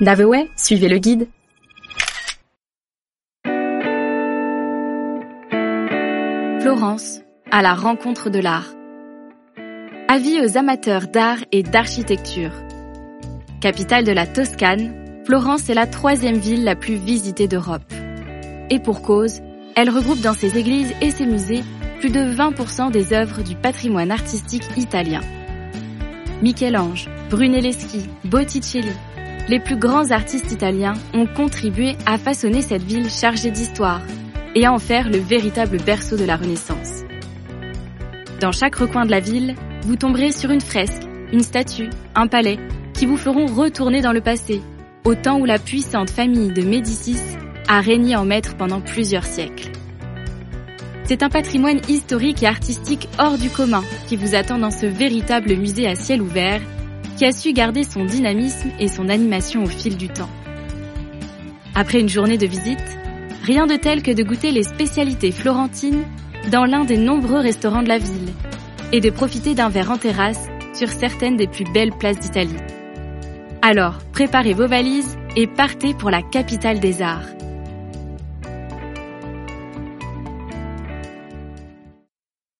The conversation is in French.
Naveway, suivez le guide. Florence, à la rencontre de l'art. Avis aux amateurs d'art et d'architecture. Capitale de la Toscane, Florence est la troisième ville la plus visitée d'Europe. Et pour cause, elle regroupe dans ses églises et ses musées plus de 20% des œuvres du patrimoine artistique italien. Michel-Ange, Brunelleschi, Botticelli, les plus grands artistes italiens ont contribué à façonner cette ville chargée d'histoire et à en faire le véritable berceau de la Renaissance. Dans chaque recoin de la ville, vous tomberez sur une fresque, une statue, un palais, qui vous feront retourner dans le passé, au temps où la puissante famille de Médicis a régné en maître pendant plusieurs siècles. C'est un patrimoine historique et artistique hors du commun qui vous attend dans ce véritable musée à ciel ouvert qui a su garder son dynamisme et son animation au fil du temps. Après une journée de visite, rien de tel que de goûter les spécialités florentines dans l'un des nombreux restaurants de la ville et de profiter d'un verre en terrasse sur certaines des plus belles places d'Italie. Alors, préparez vos valises et partez pour la capitale des arts